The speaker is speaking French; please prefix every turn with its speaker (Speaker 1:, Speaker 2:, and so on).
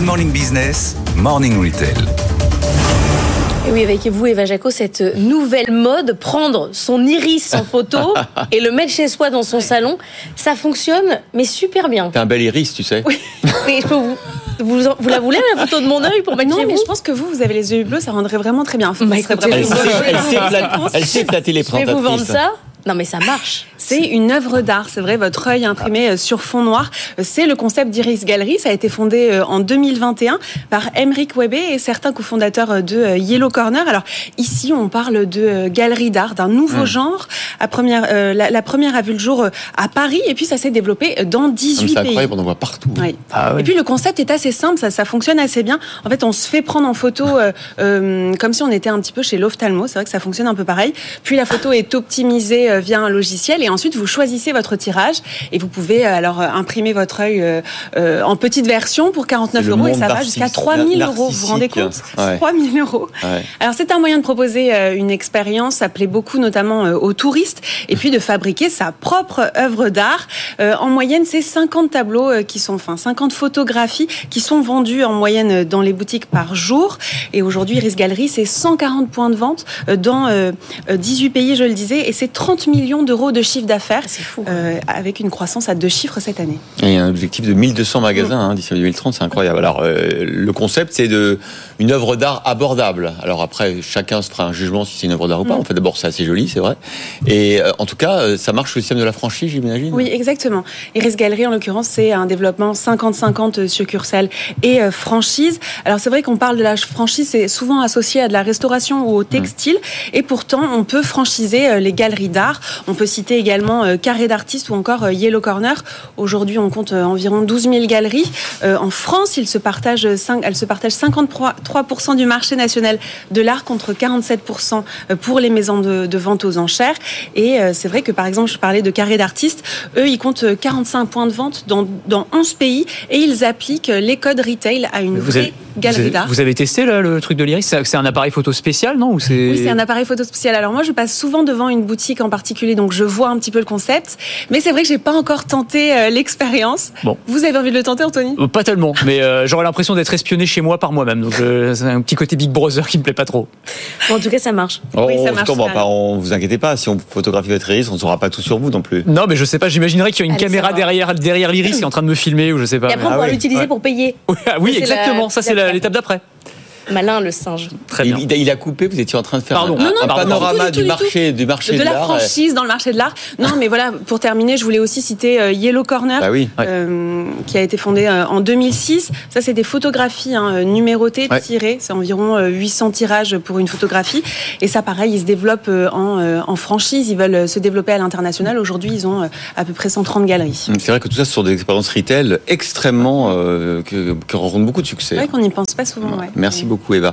Speaker 1: Good Morning Business, Morning Retail.
Speaker 2: Et oui, avec vous, Eva Jaco, cette nouvelle mode, prendre son iris en photo et le mettre chez soi dans son salon, ça fonctionne, mais super bien.
Speaker 3: T'as un bel iris, tu sais.
Speaker 2: Oui, mais je peux vous. Vous, vous la voulez, la photo de mon œil pour mettre
Speaker 4: Non, mais
Speaker 2: vous
Speaker 4: je pense que vous, vous avez les yeux bleus, ça rendrait vraiment très bien.
Speaker 2: Bah, écoutez,
Speaker 4: vraiment-
Speaker 3: Elle sait, elle sait elle sait flatter les
Speaker 2: Je vais vous vendre ça. Non, mais ça marche.
Speaker 4: C'est une œuvre d'art, c'est vrai, votre œil imprimé euh, sur fond noir. Euh, C'est le concept d'Iris Gallery. Ça a été fondé euh, en 2021 par Emeric Webbe et certains cofondateurs de Yellow Corner. Alors ici, on parle de galerie d'art, d'un nouveau genre. À première, euh, la, la première a vu le jour à Paris et puis ça s'est développé dans
Speaker 3: Ah, mais
Speaker 4: 18
Speaker 3: C'est
Speaker 4: pays.
Speaker 3: incroyable, on en voit partout.
Speaker 4: Oui.
Speaker 3: Ah.
Speaker 4: Et puis le concept est assez simple, ça, ça fonctionne assez bien. En fait, on se fait prendre en photo euh, euh, comme si on était un petit peu chez l'ophtalmo. C'est vrai que ça fonctionne un peu pareil. Puis la photo est optimisée euh, via un logiciel et ensuite vous choisissez votre tirage et vous pouvez euh, alors euh, imprimer votre œil euh, en petite version pour 49
Speaker 3: C'est le
Speaker 4: euros et ça va jusqu'à 3000 euros. Vous vous rendez compte?
Speaker 3: L'artistique. Ouais.
Speaker 4: 3000 euros.
Speaker 3: Ouais.
Speaker 4: Alors c'est un moyen de proposer une expérience, ça plaît beaucoup notamment aux touristes, et puis de fabriquer sa propre œuvre d'art. Euh, En moyenne, c'est 50 tableaux qui sont, enfin 50 photographies qui sont vendues en moyenne dans les boutiques par jour. Et aujourd'hui, Iris Gallery, c'est 140 points de vente dans euh, euh, 18 pays, je le disais, et c'est 30 millions d'euros de chiffre d'affaires.
Speaker 2: C'est fou.
Speaker 4: euh, avec une croissance à deux chiffres cette année.
Speaker 3: Et il y a un objectif de 1200 magasins hein, d'ici à 2030, c'est incroyable. Alors, euh, le concept, c'est de une œuvre d'art abordable. Alors après, chacun se fera un jugement si c'est une œuvre d'art ou pas.
Speaker 4: Mm.
Speaker 3: En fait, d'abord, c'est assez joli, c'est vrai. Et euh, en tout cas, euh, ça marche au système de la franchise, j'imagine.
Speaker 4: Oui, exactement. Iris Galerie, en l'occurrence, c'est un développement 50-50 succursales et euh, franchise. Alors, c'est vrai qu'on parle de la franchise, c'est souvent associé à de la restauration ou au textile. Et pourtant, on peut franchiser les galeries d'art. On peut citer également euh, Carré d'artistes ou encore euh, Yellow Corner. Aujourd'hui, on compte euh, environ 12 000 galeries. En France, ils se partagent, cinq- elles se partagent 53% du marché national de l'art contre 47% pour les maisons de, de vente aux enchères. Et c'est vrai que, par exemple, je parlais de Carré d'artistes. Eux, ils comptent euh, 45 points de vente dans, dans 11 pays et ils appliquent les codes retail à une vraie
Speaker 5: avez,
Speaker 4: galerie d'art.
Speaker 5: vous avez testé là, le truc de l'iris C'est c'est un appareil photo spécial, non Ou c'est...
Speaker 4: Oui, c'est un appareil photo spécial. Alors moi, je passe souvent devant une boutique en particulier, donc je vois un petit peu le concept. Mais c'est vrai que j'ai pas encore tenté euh, l'expérience.
Speaker 5: Bon.
Speaker 4: Vous avez envie de le tenter, Anthony?
Speaker 5: Euh, Pas tellement, mais euh, j'aurais l'impression d'être espionné chez moi par moi-même. Donc euh, c'est un petit côté Big Brother qui me plaît pas trop.
Speaker 2: Bon, en tout cas, ça marche.
Speaker 3: Oh,
Speaker 4: Oui, ça
Speaker 3: on
Speaker 4: marche
Speaker 3: comprend
Speaker 4: pas.
Speaker 3: pas, on vous inquiétez pas. Si on photographie votre iris, on ne saura pas tout sur vous non plus.
Speaker 5: Non, mais je sais pas, j'imaginerais qu'il y a une
Speaker 2: Allez,
Speaker 5: caméra
Speaker 2: va.
Speaker 5: derrière, derrière l'iris qui est en train de me filmer ou je sais pas.
Speaker 2: Et après, on
Speaker 3: Ah
Speaker 2: pourra
Speaker 3: oui,
Speaker 2: l'utiliser
Speaker 5: ouais.
Speaker 2: pour payer.
Speaker 5: Oui, ah oui,
Speaker 2: C'est la-
Speaker 5: exactement, ça c'est. L'étape d'après.
Speaker 2: Malin, le singe.
Speaker 5: Très
Speaker 3: il,
Speaker 5: bien.
Speaker 3: il a- il a coupé, vous étiez en train de faire
Speaker 5: Pardon.
Speaker 3: un,
Speaker 5: Non, non,
Speaker 3: un
Speaker 5: pardon,
Speaker 3: panorama
Speaker 4: pardon. Du
Speaker 3: du,
Speaker 4: tout, du
Speaker 3: marché, du marché
Speaker 4: de
Speaker 3: de
Speaker 4: la
Speaker 3: l'art.
Speaker 4: franchise dans le marché de l'art. Non, mais voilà, pour terminer, je voulais aussi citer euh, Yellow Corner.
Speaker 3: Ah oui.
Speaker 5: Ouais.
Speaker 4: euh, qui a été fondé euh, en 2006. Ça, c'est des photographies hein, numérotées,
Speaker 3: Ouais.
Speaker 4: tirées. C'est environ euh, 800 tirages pour une photographie. Et ça, pareil, ils se développent en, en franchise. Ils veulent se développer à l'international. Aujourd'hui, ils ont à peu près 130 galeries.
Speaker 3: C'est vrai que tout ça, ce sont des expériences retail extrêmement. euh, que- qui rencontrent beaucoup de
Speaker 4: C'est
Speaker 3: succès.
Speaker 4: vrai qu'on n'y pense pas souvent. ouais.
Speaker 3: Merci beaucoup, Eva.